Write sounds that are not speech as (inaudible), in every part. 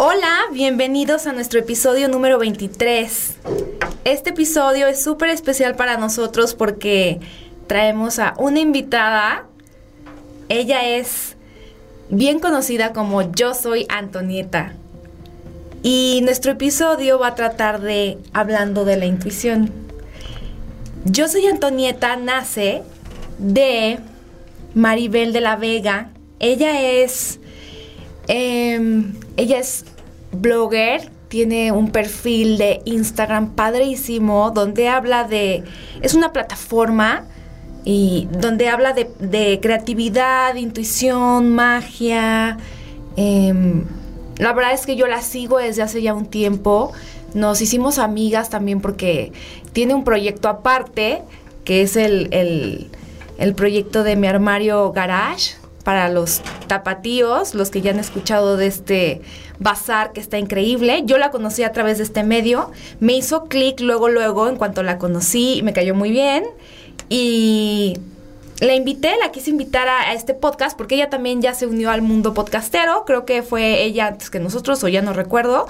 Hola, bienvenidos a nuestro episodio número 23. Este episodio es súper especial para nosotros porque traemos a una invitada. Ella es bien conocida como Yo Soy Antonieta. Y nuestro episodio va a tratar de hablando de la intuición. Yo Soy Antonieta nace de Maribel de la Vega. Ella es em, ella es blogger, tiene un perfil de Instagram padrísimo donde habla de... Es una plataforma y donde habla de, creatividad, intuición, magia. Em, la verdad es que yo la sigo desde hace ya un tiempo. Nos hicimos amigas también porque tiene un proyecto aparte, que es el, el proyecto de mi armario garage para los tapatíos, los que ya han escuchado de este bazar que está increíble. Yo la conocí a través de este medio, me hizo clic luego, luego, en cuanto la conocí, me cayó muy bien. Y la invité, la quise invitar a, este podcast porque ella también ya se unió al mundo podcastero. Creo que fue ella antes que nosotros, o ya no recuerdo.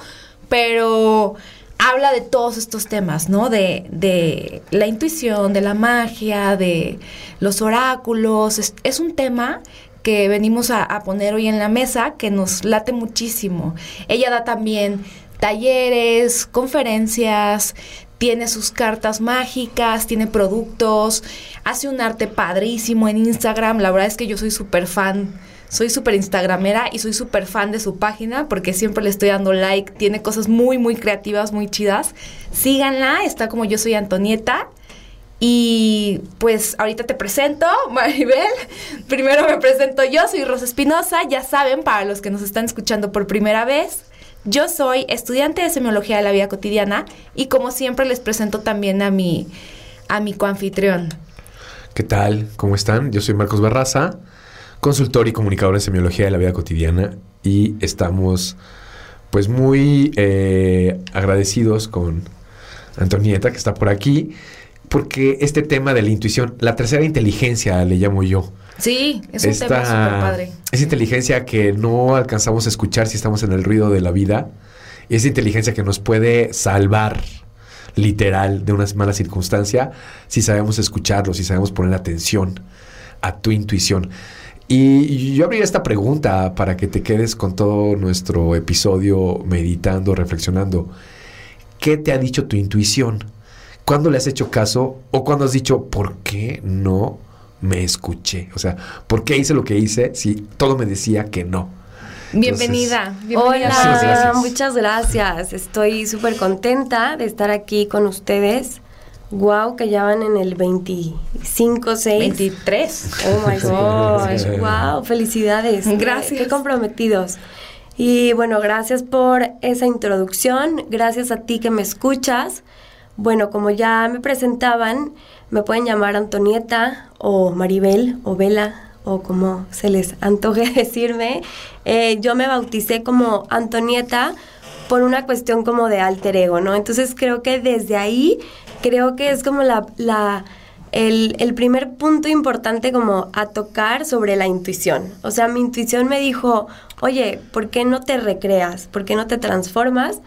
Pero habla de todos estos temas, ¿no? De, de la intuición, de la magia, de los oráculos. es un tema que venimos a, poner hoy en la mesa que nos late muchísimo. Ella da también talleres, conferencias, tiene sus cartas mágicas, tiene productos, hace un arte padrísimo en Instagram. La verdad es que yo soy súper fan, soy súper instagramera y soy súper fan de su página porque siempre le estoy dando like. Tiene cosas muy, muy creativas, muy chidas. Síganla, está como yo soy Antonieta. Y pues ahorita te presento, (laughs) Maribel. Primero me presento yo, soy Rosa Espinosa. Ya saben, para los que nos están escuchando por primera vez, yo soy estudiante de semiología de la vida cotidiana y como siempre les presento también a mi, a mi coanfitrión. ¿Qué tal? ¿Cómo están? Yo soy Marcos Barraza, consultor y comunicador de semiología de la vida cotidiana y estamos pues muy eh, agradecidos con Antonieta que está por aquí porque este tema de la intuición, la tercera inteligencia le llamo yo. Sí, es un tema súper padre. Es inteligencia que no alcanzamos a escuchar si estamos en el ruido de la vida. Y es inteligencia que nos puede salvar literal de una mala circunstancia si sabemos escucharlo, si sabemos poner atención a tu intuición. Y yo abriría esta pregunta para que te quedes con todo nuestro episodio meditando, reflexionando. ¿Qué te ha dicho tu intuición? ¿Cuándo le has hecho caso o cuando has dicho, ¿por qué no me escuché? O sea, ¿por qué hice lo que hice si todo me decía que no? Bienvenida. Hola, muchas gracias. Estoy súper contenta de estar aquí con ustedes. Wow, que ya van en el 25, 6. 23. Oh my (laughs) gosh. wow, felicidades. Gracias. Qué comprometidos. Y bueno, gracias por esa introducción. Gracias a ti que me escuchas. Bueno, como ya me presentaban, me pueden llamar Antonieta o Maribel o Vela o como se les antoje (laughs) decirme. Eh, yo me bauticé como Antonieta por una cuestión como de alter ego, ¿no? Entonces creo que desde ahí, creo que es como la, la el, el, primer punto importante como a tocar sobre la intuición. O sea, mi intuición me dijo, oye, ¿por qué no te recreas? ¿Por qué no te transformas?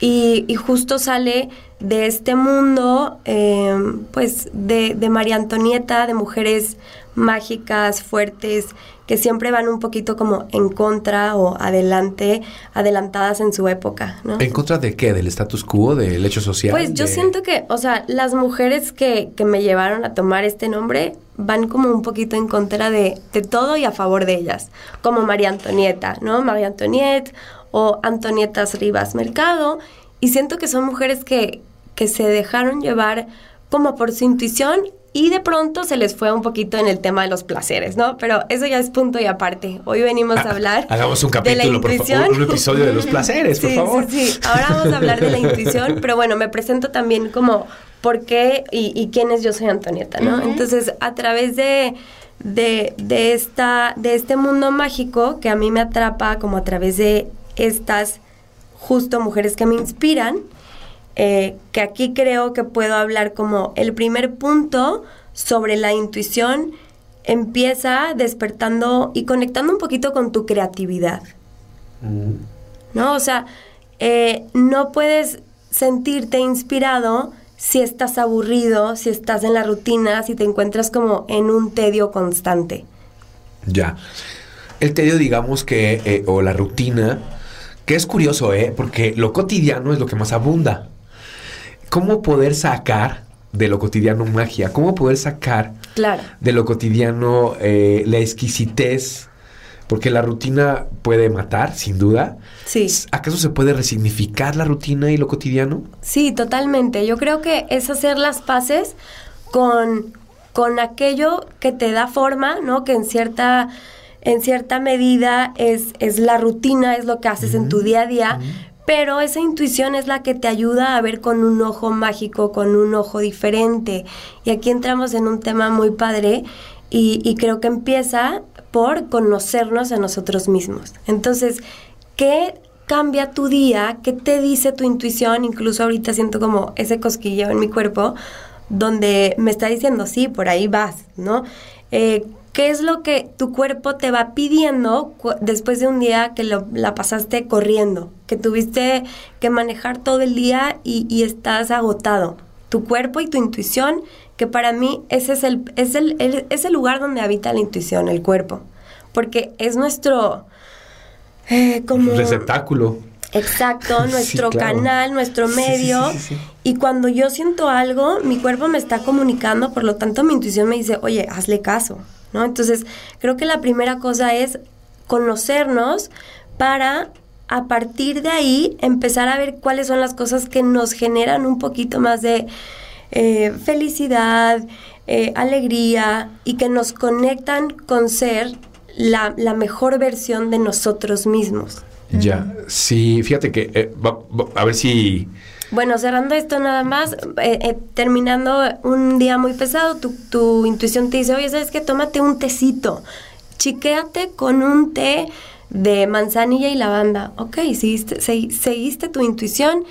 Y, justo sale de este mundo, eh, pues, de, de, María Antonieta, de mujeres mágicas, fuertes, que siempre van un poquito como en contra o adelante, adelantadas en su época, ¿no? ¿En contra de qué? ¿Del status quo? ¿Del hecho social? Pues yo siento que, o sea, las mujeres que, que me llevaron a tomar este nombre van como un poquito en contra de, de todo y a favor de ellas, como María Antonieta, ¿no? María Antonieta o Antonietas Rivas Mercado. Y siento que son mujeres que, que se dejaron llevar como por su intuición y de pronto se les fue un poquito en el tema de los placeres, ¿no? Pero eso ya es punto y aparte. Hoy venimos a hablar Hagamos un de la capítulo, por intuición. favor, un episodio de los placeres, por Sí, favor. Sí, sí. Ahora vamos a hablar de la intuición, pero bueno, me presento también como por qué y, y quién es yo soy Antonieta, ¿no? Entonces, a través de, de, de esta, de este mundo mágico que a mí me atrapa como a través de estas justo mujeres que me inspiran, eh, que aquí creo que puedo hablar como el primer punto sobre la intuición empieza despertando y conectando un poquito con tu creatividad. ¿no? O sea, eh, no puedes sentirte inspirado si estás aburrido, si estás en la rutina, si te encuentras como en un tedio constante. Ya. El tedio, digamos que, eh, o la rutina, que es curioso, ¿eh? Porque lo cotidiano es lo que más abunda. ¿Cómo poder sacar de lo cotidiano magia? ¿Cómo poder sacar Claro. de lo cotidiano eh, la exquisitez? Porque la rutina puede matar, sin duda. Sí. ¿Acaso se puede resignificar la rutina y lo cotidiano? Sí, totalmente. Yo creo que es hacer las paces con, con aquello que te da forma, ¿no? Que en cierta, en cierta medida es, es la rutina, es lo que haces en tu día a día. Pero esa intuición es la que te ayuda a ver con un ojo mágico, con un ojo diferente. Y aquí entramos en un tema muy padre y, y creo que empieza por conocernos a nosotros mismos. Entonces, ¿qué cambia tu día? ¿Qué te dice tu intuición? Incluso ahorita siento como ese cosquilleo en mi cuerpo donde me está diciendo, sí, por ahí vas, ¿no? Eh, ¿Qué es lo que tu cuerpo te va pidiendo después de un día que lo- la pasaste corriendo? Que tuviste que manejar todo el día y, y estás agotado. Tu cuerpo y tu intuición, que para mí ese es el, es el, el- es el lugar donde habita la intuición, el cuerpo. Porque es nuestro... eh, como... Receptáculo. Exacto, (laughs) Sí, nuestro claro. canal, nuestro medio. sí, sí. Y cuando yo siento algo, mi cuerpo me está comunicando, por lo tanto mi intuición me dice, oye, hazle caso, ¿no? Entonces, creo que la primera cosa es conocernos para a partir de ahí empezar a ver cuáles son las cosas que nos generan un poquito más de eh, felicidad, eh, alegría y que nos conectan con ser la, mejor versión de nosotros mismos. Ya. Sí, fíjate que. eh, va- a ver si. Bueno, cerrando esto nada más, eh, eh, terminando un día muy pesado, tu, tu intuición te dice, oye, ¿sabes qué? Tómate un tecito, chiquéate con un té de manzanilla y lavanda. Ok, seguiste, segui- seguiste tu intuición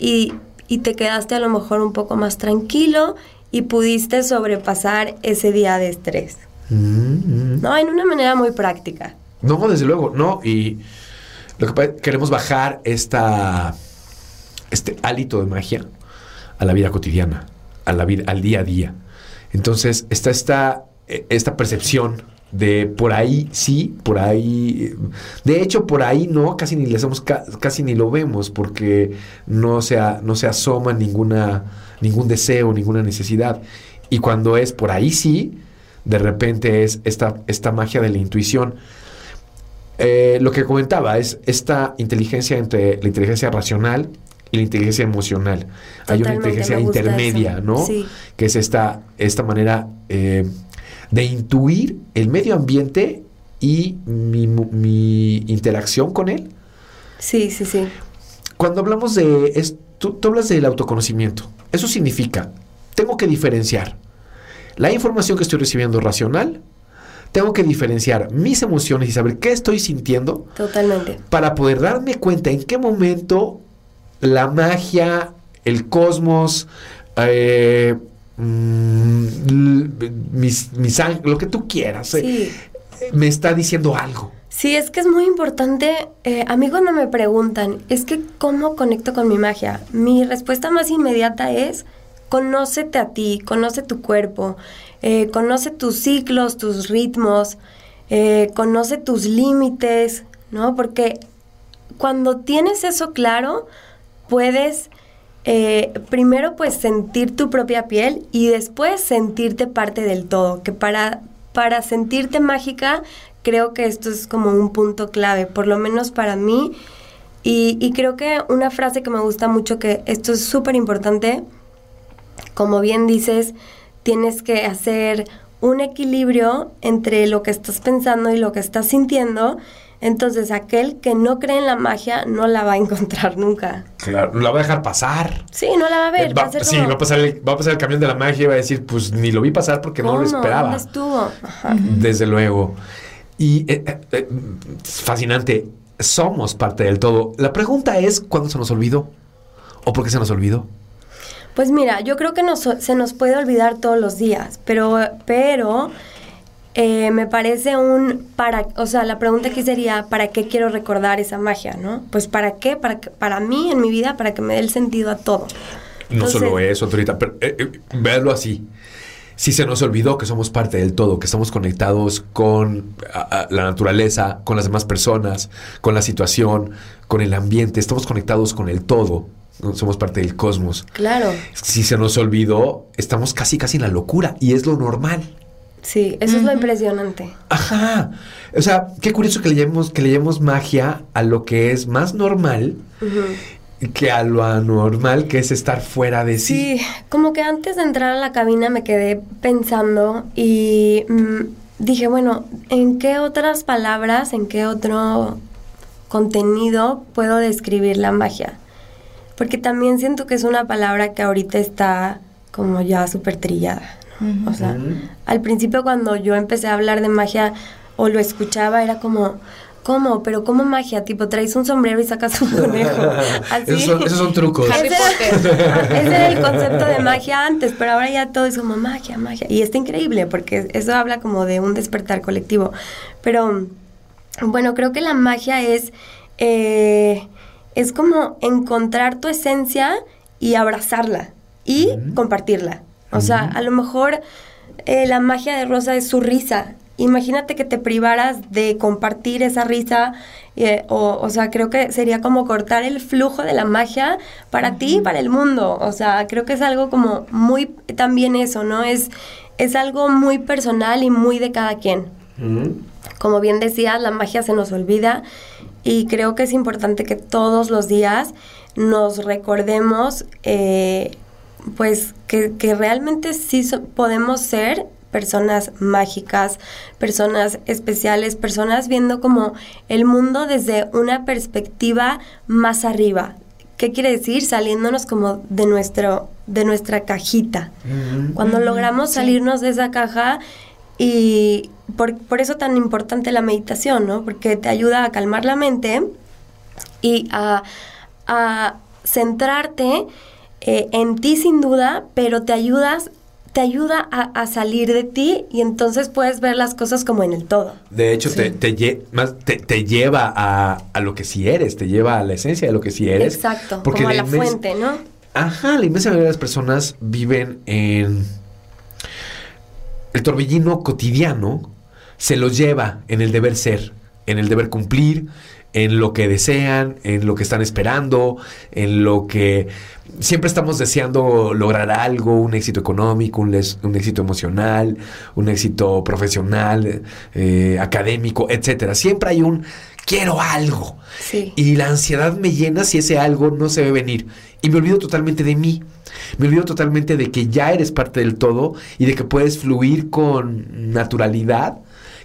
y, y te quedaste a lo mejor un poco más tranquilo y pudiste sobrepasar ese día de estrés. Mm, ¿No? En una manera muy práctica. No, desde luego, no. Y lo que queremos bajar esta, este hálito de magia a la vida cotidiana, a la vida, al día a día. Entonces está esta, eh, esta percepción de por ahí sí, por ahí. De hecho, por ahí no, casi ni lo vemos, porque no se, no se asoma ninguna, ningún deseo, ninguna necesidad. Y cuando es por ahí sí, de repente es esta, esta magia de la intuición. Eh, lo que comentaba es esta inteligencia entre la inteligencia racional y la inteligencia emocional. Hay una inteligencia intermedia, eso. ¿no? Sí. Que es esta, esta manera eh, de intuir el medio ambiente y mi interacción con él. Sí, sí, sí. Cuando hablamos de... es- tú, tú hablas del autoconocimiento. Eso significa, tengo que diferenciar la información que estoy recibiendo racional, tengo que diferenciar mis emociones y saber qué estoy sintiendo Totalmente. para poder darme cuenta en qué momento la magia, el cosmos, eh, mm, mis, lo que tú quieras, eh, me está diciendo algo. Sí, es que es muy importante. Eh, a mí cuando me preguntan, es que ¿cómo conecto con mi magia? Mi respuesta más inmediata es, conócete a ti, conoce tu cuerpo, eh, conoce tus ciclos, tus ritmos, eh, conoce tus límites, ¿no? Porque cuando tienes eso claro, puedes eh, primero pues sentir tu propia piel y después sentirte parte del todo, que para, para sentirte mágica creo que esto es como un punto clave, por lo menos para mí. Y, y creo que una frase que me gusta mucho, que esto es súper importante, como bien dices, tienes que hacer un equilibrio entre lo que estás pensando y lo que estás sintiendo. Entonces, aquel que no cree en la magia no la va a encontrar nunca. Claro, la va a dejar pasar. Sí, no la va a ver. Va- va a ser sí, como, va a, pasar el, va a pasar el camión de la magia y va a decir, pues ni lo vi pasar porque no lo ¿cómo? esperaba. ¿Dónde estuvo? Ajá. Desde luego. Y eh, eh, eh, es fascinante. Somos parte del todo. La pregunta es, ¿cuándo se nos olvidó? ¿O por qué se nos olvidó? Pues mira, yo creo que nos- se nos puede olvidar todos los días, pero, pero eh, me parece un para, o sea, la pregunta aquí sería, ¿para qué quiero recordar esa magia, no? Pues para qué, para, para mí en mi vida, para que me dé el sentido a todo. No Entonces- solo eso, Antonita, pero eh, eh, verlo así. Si se nos olvidó que somos parte del todo, que estamos conectados con a- a, la naturaleza, con las demás personas, con la situación, con el ambiente, estamos conectados con el todo, somos parte del cosmos. Claro, Si se nos olvidó, estamos casi casi en la locura y es lo normal. Sí, eso es lo impresionante. Ajá. O sea, qué curioso que le llamemos, que le llamemos magia a lo que es más normal que a lo anormal, que es estar fuera de sí. Sí, como que antes de entrar a la cabina me quedé pensando y mm, dije, bueno, ¿en qué otras palabras, en qué otro contenido puedo describir la magia? Porque también siento que es una palabra que ahorita está como ya súper trillada. O sea, al principio cuando yo empecé a hablar de magia o lo escuchaba era como... ¿Cómo? ¿Pero cómo magia? Tipo, traes un sombrero y sacas un (laughs) conejo. Así. Esos son, esos son trucos. Harry Potter. (laughs) Ese era el concepto de magia antes, pero ahora ya todo es como magia, magia. Y está increíble porque eso habla como de un despertar colectivo. Pero bueno, creo que la magia es, eh, es como encontrar tu esencia y abrazarla y compartirla. O sea, a lo mejor eh, la magia de Rosa es su risa. Imagínate que te privaras de compartir esa risa, eh, o, o sea, creo que sería como cortar el flujo de la magia para ti y para el mundo. O sea, creo que es algo como muy, también eso, ¿no? Es, es algo muy personal y muy de cada quien. Como bien decías, la magia se nos olvida y creo que es importante que todos los días nos recordemos, eh, pues, que, que realmente sí so- podemos ser personas mágicas, personas especiales, personas viendo como el mundo desde una perspectiva más arriba. ¿Qué quiere decir? Saliéndonos como de nuestro de nuestra cajita. Cuando logramos salirnos de esa caja y por, por eso tan importante la meditación, ¿no? Porque te ayuda a calmar la mente y a, a centrarte eh, en ti sin duda, pero te ayudas te ayuda a, a salir de ti y entonces puedes ver las cosas como en el todo. De hecho, te, te, lle- más, te, te lleva a, a lo que sí eres, te lleva a la esencia de lo que sí eres. Exacto, Porque como a la fuente, ¿no? Ajá, la inmensa mayoría de las personas viven en... El torbellino cotidiano se los lleva en el deber ser, en el deber cumplir, en lo que desean, en lo que están esperando, en lo que siempre estamos deseando lograr algo, un éxito económico, un, les- un éxito emocional, un éxito profesional, eh, académico, etcétera. Siempre hay un quiero algo. Sí. Y la ansiedad me llena si ese algo no se ve venir. Y me olvido totalmente de mí. Me olvido totalmente de que ya eres parte del todo y de que puedes fluir con naturalidad.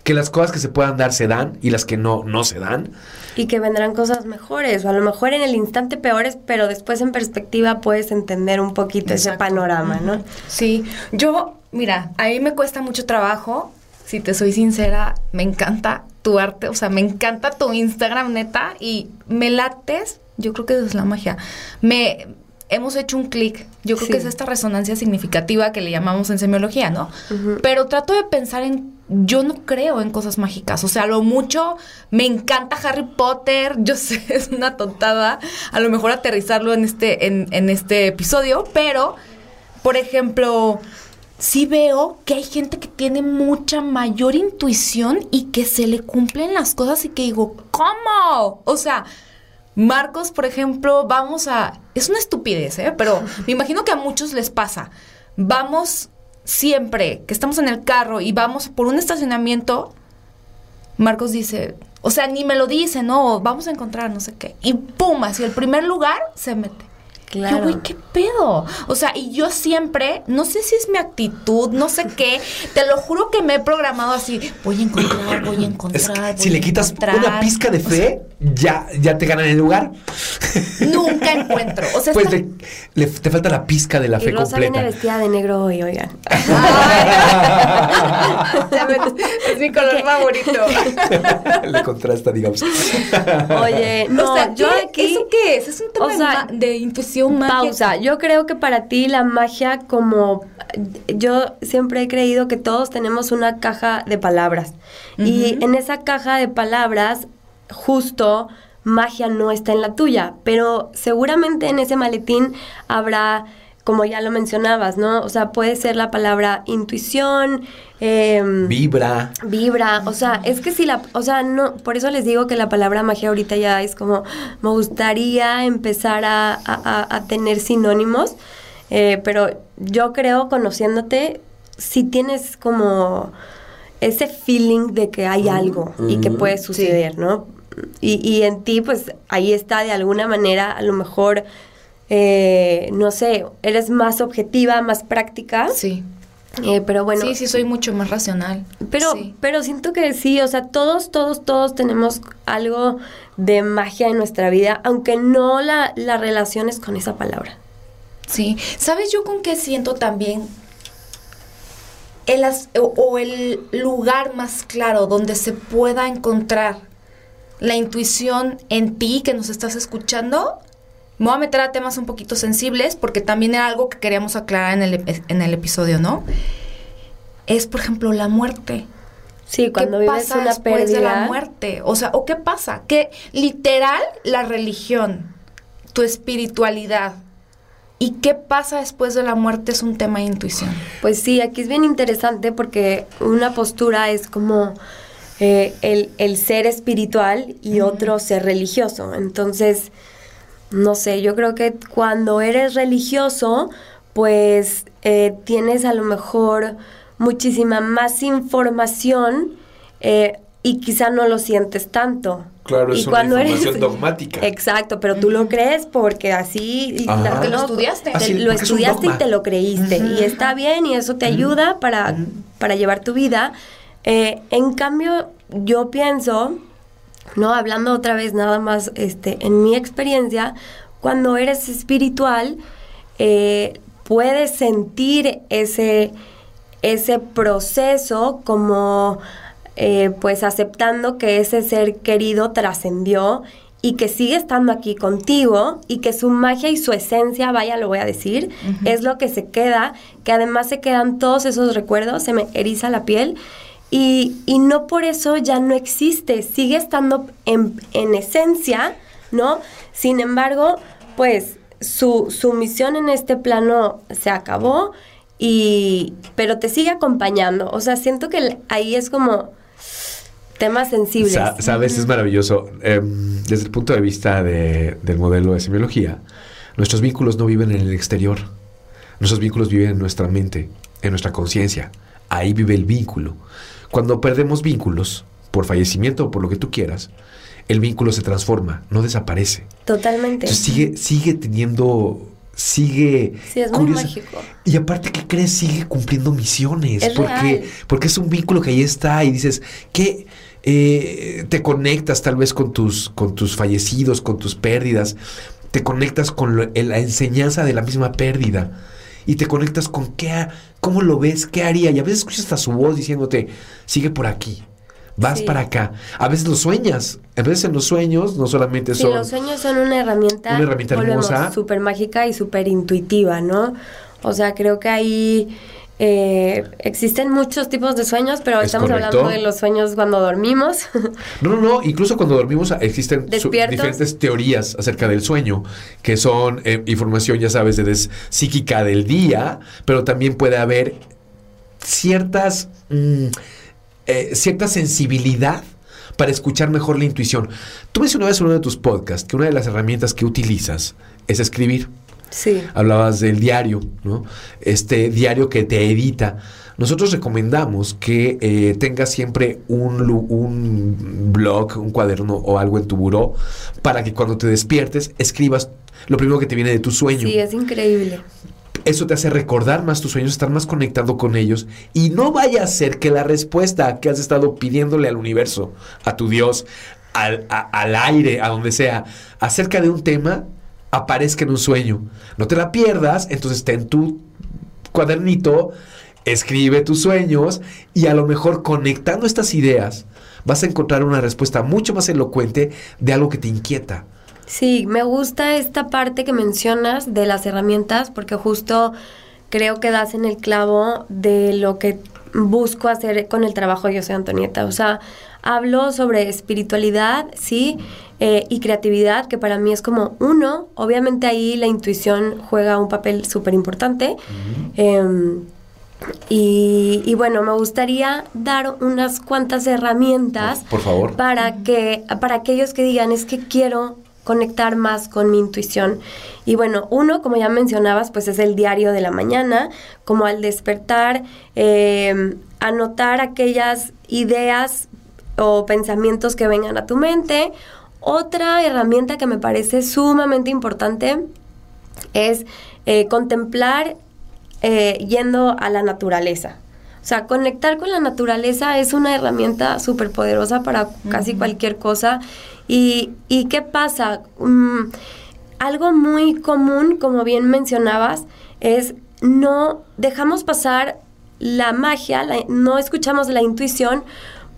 Que las cosas que se puedan dar se dan y las que no, no se dan. Y que vendrán cosas mejores, o a lo mejor en el instante peores, pero después en perspectiva puedes entender un poquito ese panorama, ¿no? Sí, yo, mira, a mí me cuesta mucho trabajo, si te soy sincera, me encanta tu arte, o sea, me encanta tu Instagram, neta, y me lates, yo creo que eso es la magia. Me hemos hecho un clic, yo creo Sí. que es esta resonancia significativa que le llamamos en semiología, ¿no? Pero trato de pensar en yo no creo en cosas mágicas, o sea, lo mucho me encanta Harry Potter, (laughs) yo sé, es una tontada, a lo mejor aterrizarlo en este en, en este episodio, pero por ejemplo, sí veo que hay gente que tiene mucha mayor intuición y que se le cumplen las cosas y que digo, ¿cómo? O sea, Marcos, por ejemplo, vamos a... Es una estupidez, ¿eh? Pero me imagino que a muchos les pasa. Vamos siempre que estamos en el carro y vamos por un estacionamiento, Marcos dice, o sea, ni me lo dice, no, vamos a encontrar no sé qué. Y pum, hacia el primer lugar se mete. Claro. Yo, güey, ¿qué pedo? O sea, y yo siempre, no sé si es mi actitud, no sé qué, te lo juro que me he programado así, voy a encontrar, voy a Es encontrar. si le quitas encontrar. una pizca de fe, ya, ya te ganan el lugar. Nunca (laughs) encuentro. O sea, Pues está- le- le- te falta la pizca de la y fe Rosa viene completa. vestida de negro hoy, oigan. (laughs) Es mi color favorito. (laughs) le contrasta, digamos. Oye, no, o sea, yo ¿qué- aquí... ¿eso qué es? Es un tema o de sea, ma- de, intuición magia. Pausa. Yo creo que para ti la magia como yo siempre he creído que todos tenemos una caja de palabras y en esa caja de palabras justo magia no está en la tuya, pero seguramente en ese maletín habrá como ya lo mencionabas, ¿no? O sea, puede ser la palabra intuición, em, Vibra. vibra, o sea, es que si la, o sea, no, por eso les digo que la palabra magia ahorita ya es como, me gustaría empezar a, a- tener sinónimos, eh, pero yo creo, conociéndote, si tienes como ese feeling de que hay algo y que puede suceder, ¿no? Y, y en ti, pues, ahí está de alguna manera, a lo mejor, eh, no sé, eres más objetiva, más práctica, Sí. eh, pero bueno, sí, sí, soy mucho más racional. pero, Sí. pero siento que sí, o sea, todos, todos, todos tenemos algo de magia en nuestra vida, aunque no la, la relaciones con esa palabra. Sí, ¿sabes yo con qué siento también? El as- o, o el lugar más claro donde se pueda encontrar la intuición en ti que nos estás escuchando. Me voy a meter a temas un poquito sensibles porque también era algo que queríamos aclarar en el, en el episodio, ¿no? Es, por ejemplo, la muerte. Sí, cuando ¿Qué vives pasa una después pérdida. de la muerte? O sea, ¿o qué pasa? Que literal la religión, tu espiritualidad y qué pasa después de la muerte es un tema de intuición. Pues sí, aquí es bien interesante porque una postura es como eh, el, el ser espiritual y otro ser religioso. Entonces, no sé, yo creo que cuando eres religioso, pues eh, tienes a lo mejor muchísima más información eh, y quizá no lo sientes tanto. Claro, es Y una cuando eres- información (laughs) dogmática. Exacto, pero tú lo crees porque así Ajá. Lo estudiaste. te- Así, lo es estudiaste y te lo creíste y está bien y eso te ayuda para, para llevar tu vida. Eh, en cambio, yo pienso, no hablando otra vez nada más este, en mi experiencia, cuando eres espiritual, eh, puedes sentir ese, ese proceso como eh, pues aceptando que ese ser querido trascendió y que sigue estando aquí contigo y que su magia y su esencia, vaya, lo voy a decir, es lo que se queda, que además se quedan todos esos recuerdos, se me eriza la piel y, y no por eso ya no existe, sigue estando en, en esencia, ¿no? Sin embargo, pues su, su misión en este plano se acabó y pero te sigue acompañando, o sea, siento que ahí es como temas sensibles. Sa- Sabes, es maravilloso. Em, desde el punto de vista de- del modelo de semiología, nuestros vínculos no viven en el exterior. Nuestros vínculos viven en nuestra mente, en nuestra conciencia. Ahí vive el vínculo. Cuando perdemos vínculos, por fallecimiento o por lo que tú quieras, el vínculo se transforma, no desaparece. Totalmente. Entonces sigue, sigue teniendo, sigue Sí, es muy mágico. Y aparte que crees, sigue cumpliendo misiones. Es porque, real. porque es un vínculo que ahí está y dices que eh, te conectas tal vez con tus, con tus fallecidos, con tus pérdidas. Te conectas con lo- la enseñanza de la misma pérdida. Y te conectas con qué, cómo lo ves, qué haría. Y a veces escuchas hasta su voz diciéndote, sigue por aquí. Vas Sí. para acá. A veces lo sueñas. A veces en los sueños no solamente Sí, son... los sueños son una herramienta, Una herramienta hermosa. súper mágica y súper intuitiva, ¿no? O sea, creo que ahí eh, existen muchos tipos de sueños, pero Es estamos correcto. hablando de los sueños cuando dormimos. (laughs) No, no, no. Incluso cuando dormimos ah, existen diferentes teorías acerca del sueño, que son eh, información, ya sabes, de des- psíquica del día, pero también puede haber ciertas, mm, eh, cierta sensibilidad para escuchar mejor la intuición. Tú mencionabas en uno de tus podcasts que una de las herramientas que utilizas es escribir. Sí. Hablabas del diario, ¿no? Este diario que te edita. Nosotros recomendamos que eh, tengas siempre un, blog, un cuaderno o algo en tu buró para que cuando te despiertes escribas lo primero que te viene de tu sueño. Sí, es increíble. Eso te hace recordar más tus sueños, estar más conectado con ellos y no vaya a ser que la respuesta que has estado pidiéndole al universo, a tu Dios, al, a- al aire, a donde sea, acerca de un tema, aparezca en un sueño. No te la pierdas, entonces ten tu cuadernito, escribe tus sueños y a lo mejor conectando estas ideas vas a encontrar una respuesta mucho más elocuente de algo que te inquieta. Sí, me gusta esta parte que mencionas de las herramientas porque justo creo que das en el clavo de lo que busco hacer con el trabajo Yo Soy Antonieta. O sea, hablo sobre espiritualidad, sí, eh, y creatividad, que para mí es como uno. Obviamente ahí la intuición juega un papel súper importante. Em, y, y bueno, me gustaría dar unas cuantas herramientas Por favor. para que para aquellos que digan es que quiero conectar más con mi intuición y bueno uno como ya mencionabas pues es el diario de la mañana como al despertar eh, anotar aquellas ideas o pensamientos que vengan a tu mente otra herramienta que me parece sumamente importante es eh, contemplar eh, yendo a la naturaleza. O sea, conectar con la naturaleza es una herramienta súper poderosa para casi cualquier cosa. Y, ¿Y qué pasa? Mm, algo muy común, como bien mencionabas, es no dejamos pasar la magia, la- no escuchamos la intuición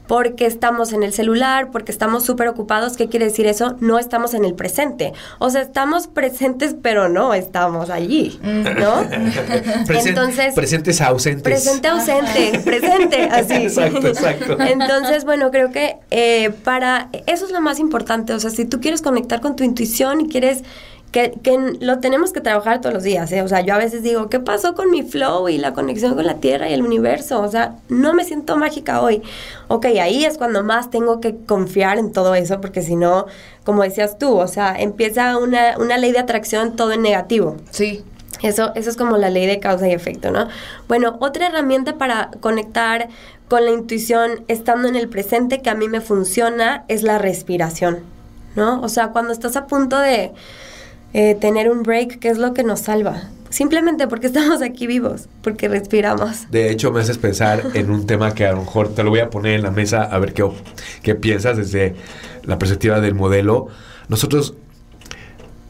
porque estamos en el celular, porque estamos súper ocupados. ¿Qué quiere decir eso? No estamos en el presente. O sea, estamos (laughs) presentes, pero no estamos allí, ¿no? (laughs) Presen- Entonces, presentes ausentes. Presente ausente, presente, así. (laughs) Exacto, exacto. Entonces, bueno, creo que eh, para eso es lo más importante. O sea, si tú quieres conectar con tu intuición y quieres que, que lo tenemos que trabajar todos los días. ¿eh? O sea, yo a veces digo, ¿qué pasó con mi flow y la conexión con la tierra y el universo? O sea, no me siento mágica hoy. Ok, ahí es cuando más tengo que confiar en todo eso, porque si no, como decías tú, o sea, empieza una, una ley de atracción todo en negativo. Sí. Eso, eso es como la ley de causa y efecto, ¿no? Bueno, otra herramienta para conectar con la intuición estando en el presente que a mí me funciona es la respiración, ¿no? O sea, cuando estás a punto de eh, tener un break, ¿qué es lo que nos salva? Simplemente porque (laughs) estamos aquí vivos, porque respiramos. De hecho, me haces pensar en un (laughs) tema que a lo mejor te lo voy a poner en la mesa a ver qué, qué piensas desde la perspectiva del modelo. Nosotros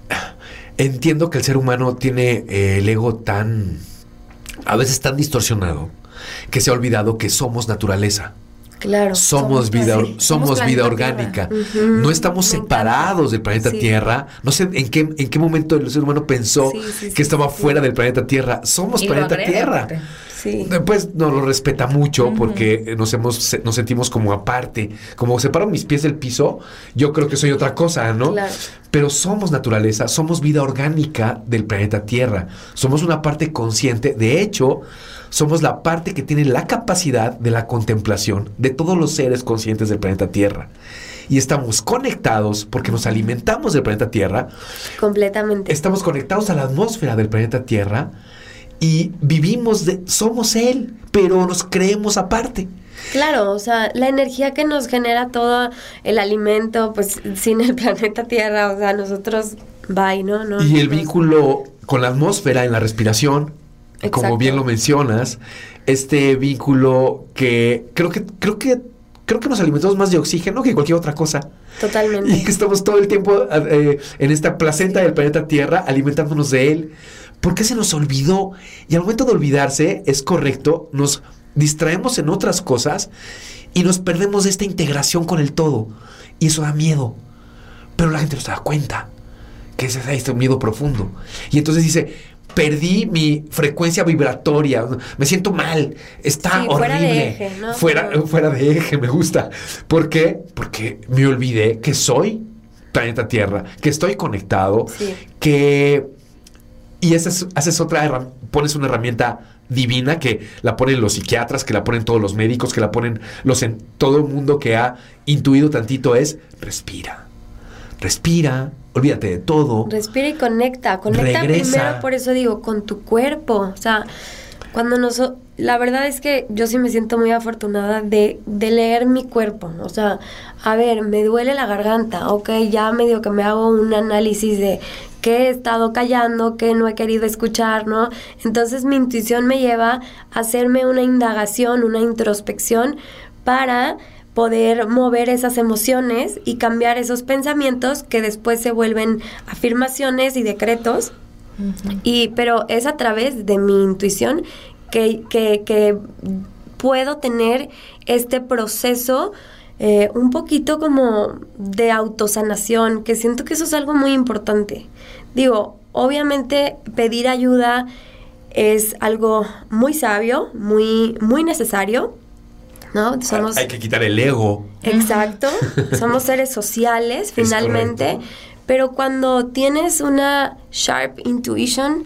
(sighs) entiendo que el ser humano tiene eh, el ego tan, a veces tan distorsionado, que se ha olvidado que somos naturaleza. Claro. Somos Somos- vida, sí, somos somos vida orgánica. No estamos separados del planeta Sí. Tierra. No sé en qué, en qué momento el ser humano pensó Sí, sí, sí, que estaba sí, sí. fuera del planeta Tierra. Somos Y planeta agrega, Tierra. Sí. Después nos lo respeta mucho porque nos hemos se- nos sentimos como aparte, como separo mis pies del piso, yo creo que soy otra cosa, ¿no? Claro. Pero somos naturaleza, somos vida orgánica del planeta Tierra. Somos una parte consciente, de hecho, somos la parte que tiene la capacidad de la contemplación de todos los seres conscientes del planeta Tierra. Y estamos conectados porque nos alimentamos del planeta Tierra, Completamente. estamos conectados a la atmósfera del planeta Tierra y vivimos de somos él, pero nos creemos aparte. Claro, o sea, la energía que nos genera todo el alimento, pues sin el (laughs) planeta Tierra, o sea, nosotros, bye, ¿no? no y el vínculo con la atmósfera en la respiración, como Exacto. bien lo mencionas, este vínculo que creo que creo que creo que nos alimentamos más de oxígeno que cualquier otra cosa. Totalmente. Y que estamos todo el tiempo eh, en esta placenta del planeta Tierra alimentándonos de él. ¿Por qué se nos olvidó? Y al momento de olvidarse, es correcto, nos distraemos en otras cosas y nos perdemos de esta integración con el todo. Y eso da miedo. Pero la gente no se da cuenta que ese es este miedo profundo. Y entonces dice, perdí mi frecuencia vibratoria, me siento mal, está Sí, horrible. fuera de eje, ¿no? Fuera, fuera de eje, me gusta. ¿Por qué? Porque me olvidé que soy planeta Tierra, que estoy conectado, Sí. que... Y esa es- haces otra, pones una herramienta divina que la ponen los psiquiatras, que la ponen todos los médicos, que la ponen los en todo el mundo que ha intuido tantito es respira. Respira, olvídate de todo. Respira y conecta, conecta Regresa. primero, por eso digo, con tu cuerpo. O sea, cuando nos... La verdad es que yo sí me siento muy afortunada de, de leer mi cuerpo. O sea, a ver, me duele la garganta, ok, ya medio que me hago un análisis de qué he estado callando, qué no he querido escuchar, ¿no? Entonces mi intuición me lleva a hacerme una indagación, una introspección para poder mover esas emociones y cambiar esos pensamientos que después se vuelven afirmaciones y decretos. Y, pero es a través de mi intuición que, que, que puedo tener este proceso eh, un poquito como de autosanación, que siento que eso es algo muy importante. Digo, obviamente pedir ayuda es algo muy sabio, muy, muy necesario. ¿No? Somos, Hay que quitar el ego. Exacto, (laughs) somos seres sociales finalmente, pero cuando tienes una sharp intuition,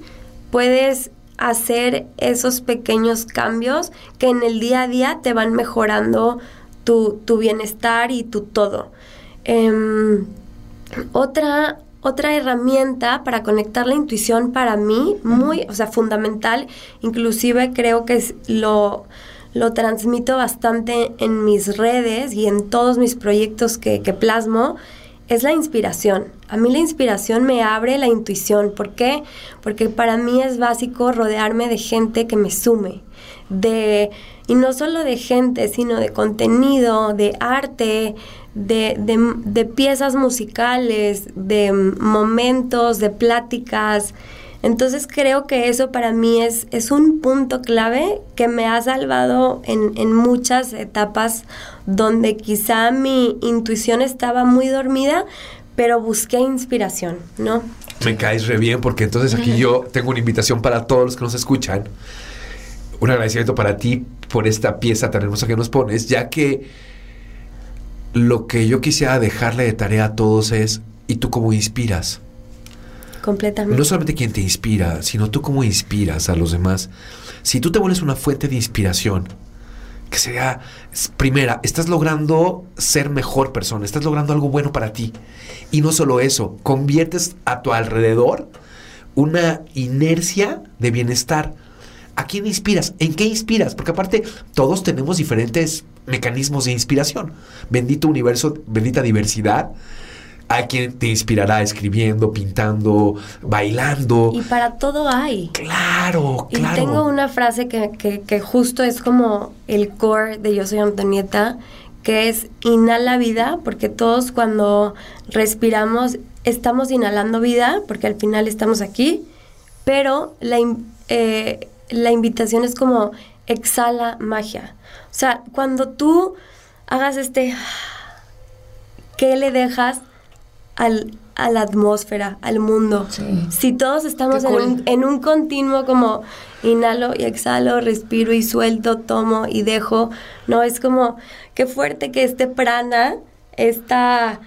puedes hacer esos pequeños cambios que en el día a día te van mejorando tu, tu bienestar y tu todo. Em, otra, otra herramienta para conectar la intuición para mí, muy, o sea, fundamental, inclusive creo que es lo, lo transmito bastante en mis redes y en todos mis proyectos que, que plasmo, es la inspiración. A mí la inspiración me abre la intuición. ¿Por qué? Porque para mí es básico rodearme de gente que me sume. De, y no solo de gente, sino de contenido, de arte, de, de, de piezas musicales, de momentos, de pláticas. Entonces creo que eso para mí es, es un punto clave que me ha salvado en, en, muchas etapas donde quizá mi intuición estaba muy dormida, pero busqué inspiración, ¿no? Me caes re bien porque entonces aquí yo (laughs) tengo una invitación para todos los que nos escuchan. Un agradecimiento para ti por esta pieza tan hermosa que nos pones, ya que lo que yo quisiera dejarle de tarea a todos es, ¿y tú cómo inspiras? Completamente. No solamente quien te inspira, sino tú cómo inspiras a los demás. Si tú te vuelves una fuente de inspiración, que sea, primera, estás logrando ser mejor persona, estás logrando algo bueno para ti. Y no solo eso, conviertes a tu alrededor una inercia de bienestar. ¿A quién inspiras? ¿En qué inspiras? Porque aparte todos tenemos diferentes mecanismos de inspiración. Bendito universo, bendita diversidad hay quien te inspirará escribiendo, pintando, bailando. Y para todo hay. Claro, claro. Y tengo una frase que, que, que, justo es como el core de Yo Soy Antonieta, que es inhala vida, porque todos cuando respiramos estamos inhalando vida, porque al final estamos aquí, pero la, eh, la invitación es como exhala magia. O sea, cuando tú hagas este... ¿Qué le dejas al, a la atmósfera, al mundo. Sí. Si todos estamos cool. en, un, en, un, continuo como inhalo y exhalo, respiro y suelto, tomo y dejo, no es como qué fuerte que este prana, esta,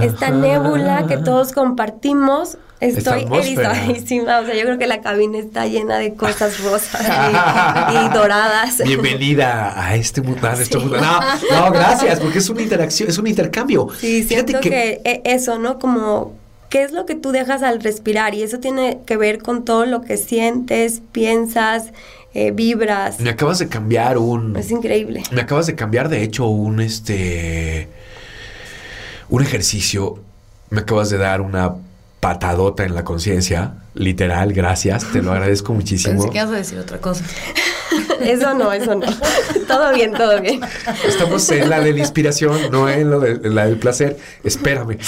esta nébula que todos compartimos, Estoy erizadísima, o sea, yo creo que la cabina está llena de cosas rosas y, (laughs) y doradas. Bienvenida a este mundo. A este sí. mundo. No, no, gracias, porque es una interacción, es un intercambio. Sí, siento Fíjate que... que eso, ¿no? Como qué es lo que tú dejas al respirar y eso tiene que ver con todo lo que sientes, piensas, eh, vibras. Me acabas de cambiar un. Es increíble. Me acabas de cambiar, de hecho, un este. Un ejercicio. Me acabas de dar una patadota en la conciencia, literal, gracias, te lo agradezco (laughs) muchísimo. Pensé que ibas a decir otra cosa. (laughs) eso no, eso no. (laughs) todo bien, todo bien. Estamos en la de la inspiración, no en, lo de, en la del placer. Espérame.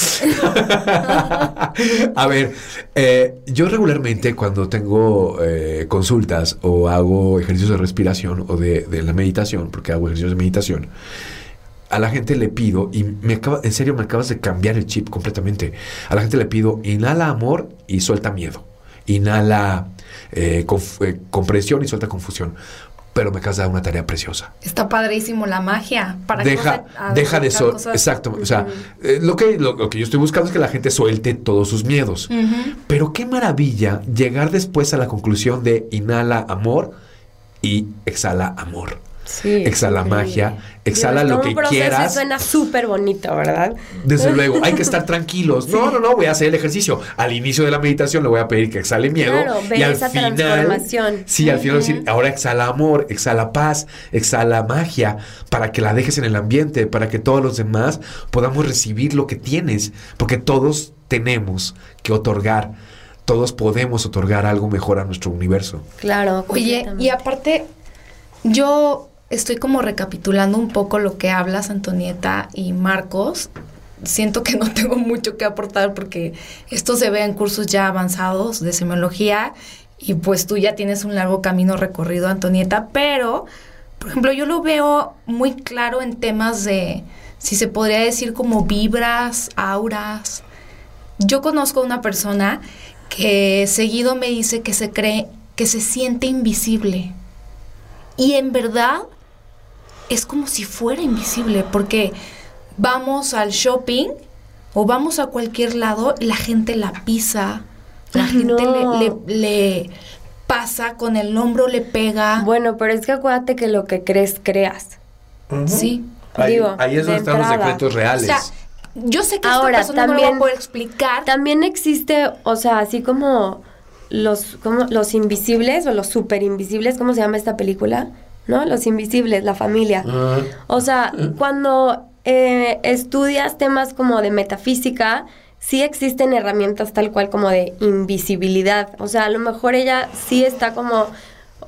a ver, eh, yo regularmente cuando tengo eh, consultas o hago ejercicios de respiración o de, de la meditación, porque hago ejercicios de meditación, a la gente le pido, y me acaba, en serio me acabas de cambiar el chip completamente. A la gente le pido, inhala amor y suelta miedo. Inhala eh, eh, comprensión y suelta confusión. Pero me acabas de dar una tarea preciosa. Está padrísimo la magia. Para deja, deja de so, exacto. O sea, eh, lo, que, lo, lo, que yo estoy buscando es que la gente suelte todos sus miedos. Uh -huh. Pero qué maravilla llegar después a la conclusión de inhala amor y exhala amor. Sí, exhala magia, exhala Dios, lo que proceso quieras. suena súper bonito, ¿verdad? Desde luego, hay que estar (laughs) tranquilos. No, no, no, voy a hacer el ejercicio. Al inicio de la meditación le voy a pedir que exhale miedo. Claro, ve y al esa final, transformación. Sí, al final decir, ahora exhala amor, exhala paz, exhala magia, para que la dejes en el ambiente, para que todos los demás podamos recibir lo que tienes. Porque todos tenemos que otorgar, todos podemos otorgar algo mejor a nuestro universo. Claro. Oye, y aparte, yo estoy como recapitulando un poco lo que hablas, Antonieta y Marcos. Siento que no (laughs) tengo mucho que aportar porque esto se ve en cursos ya avanzados de semiología y pues tú ya tienes un largo camino recorrido, Antonieta, pero, por ejemplo, yo lo veo muy claro en temas de, si se podría decir como vibras, auras. Yo conozco a una persona que seguido me dice que se cree, que se siente invisible. Y en verdad es como si fuera invisible, porque vamos al shopping o vamos a cualquier lado, la gente la pisa, la Ay, gente no. le, le- le pasa con el hombro, le pega. Bueno, pero es que acuérdate que lo que crees, creas. sí. Ahí, Digo, ahí es de donde están los secretos O reales. sea, yo sé que Ahora, esta persona no lo va también- a poder explicar. También existe, o sea, así como los, como los invisibles o los super invisibles, ¿cómo se llama esta película? ¿No? Los invisibles, la familia. Ah, O sea, cuando eh, estudias temas como de metafísica, sí existen herramientas tal cual como de invisibilidad. O sea, a lo mejor ella sí está como...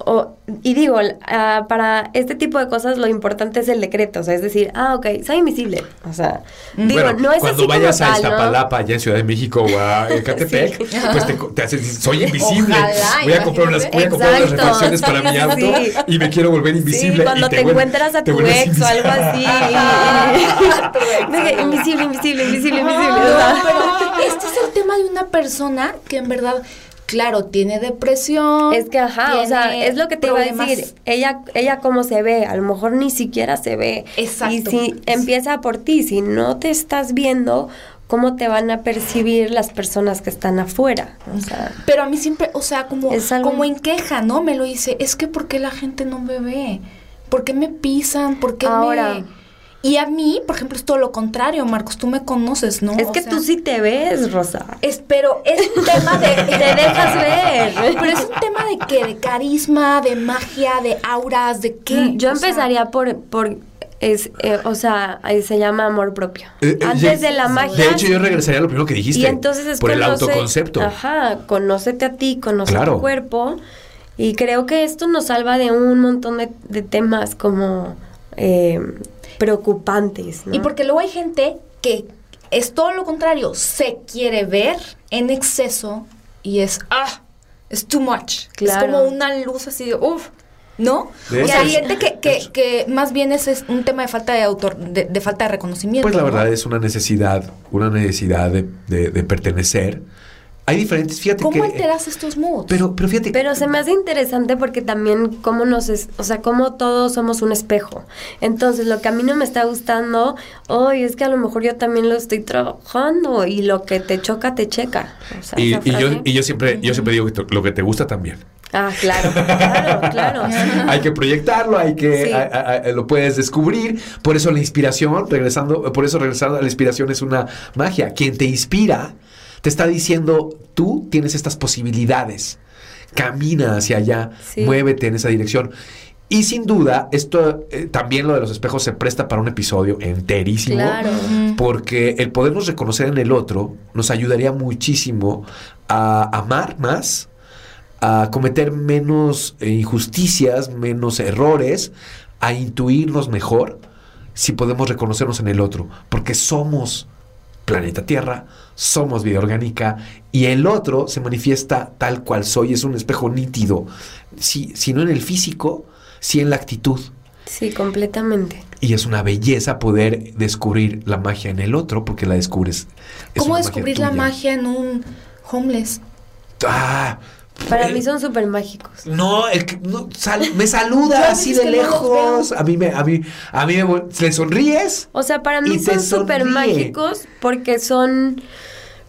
o- y digo, ah, para este tipo de cosas lo importante es el decreto, o sea, es decir, ah, ok, soy invisible. O sea, digo, bueno, no es cuando así como vayas a tal, ¿no? Iztapalapa, allá en Ciudad de México o a (laughs) Ecatepec, Sí. pues te, te haces, soy invisible. Ojalá, voy a comprar unas, voy a comprar unas refacciones para mi auto Sí. y me quiero volver invisible. Sí, cuando y te, encuentras a (laughs) (laughs) tu ex o algo así. Dije, invisible, invisible, invisible, invisible. No, o sea. pero este es el tema de una persona que en verdad, claro, tiene depresión. Es que, ajá, o sea, es lo que te iba a decir. Ella, ella cómo se ve, a lo mejor ni siquiera se ve. Exacto. Y si empieza por ti, si no te estás viendo, ¿cómo te van a percibir las personas que están afuera? O sea, Pero a mí siempre, o sea, como, algo- como en queja, ¿no? Me lo dice, es que ¿por qué la gente no me ve? ¿Por qué me pisan? ¿Por qué Ahora- me...? Y a mí, por ejemplo, es todo lo contrario, Marcos, tú me conoces, ¿no? es O que sea, tú sí te ves, Rosa. Es, pero es un tema de... (laughs) Te dejas ver. Pero es un tema de qué, de carisma, de magia, de auras, de qué. Mm, Yo O sea, empezaría por, por es, eh, o sea, ahí se llama amor propio. Eh, eh, Antes ya- de la magia. De hecho, yo regresaría a lo primero que dijiste. Y entonces es por el autoconcepto. Ajá, conócete a ti, conoce Claro. tu cuerpo. Y creo que esto nos salva de un montón de, de temas como eh, preocupantes. ¿no? Y porque luego hay gente que es todo lo contrario, se quiere ver en exceso y es, ah, es too much. Claro. Es como una luz así de, uff, ¿no? De o sea, hay gente que, que, que más bien es, es un tema de falta de autor, de, de falta de reconocimiento. Pues la ¿no? verdad es una necesidad, una necesidad de, de- de pertenecer. Hay diferentes, fíjate ¿Cómo que... alteras estos moods? Pero, pero fíjate Pero se me hace interesante porque también cómo nos es, o sea, cómo todos somos un espejo. Entonces, lo que a mí no me está gustando, hoy es que a lo mejor yo también lo estoy trabajando y lo que te choca te checa. O sea, Y, y yo, y yo siempre, yo siempre digo que to- lo que te gusta también. Ah, claro, claro, claro. (laughs) hay que proyectarlo, hay que Sí. a- a- a- lo puedes descubrir. Por eso la inspiración, regresando, por eso regresando a la inspiración es una magia. Quien te inspira te está diciendo, tú tienes estas posibilidades. Camina hacia allá, Sí. muévete en esa dirección. Y sin duda, esto eh, también lo de los espejos se presta para un episodio enterísimo. Claro. Porque el podernos reconocer en el otro nos ayudaría muchísimo a amar más, a cometer menos eh, injusticias, menos errores, a intuirnos mejor si podemos reconocernos en el otro. Porque somos planeta Tierra, somos vida orgánica y el otro se manifiesta tal cual soy, es un espejo nítido, si, si no en el físico, si en la actitud. Sí, completamente. Y es una belleza poder descubrir la magia en el otro porque la descubres. es ¿Cómo magia descubrir la magia en un homeless? Ah, Para mí son súper mágicos. No, el que no, sal- me (laughs) saluda así de lejos. A mí me, a mí, a mí me le sonríes. O sea, para mí son súper mágicos porque son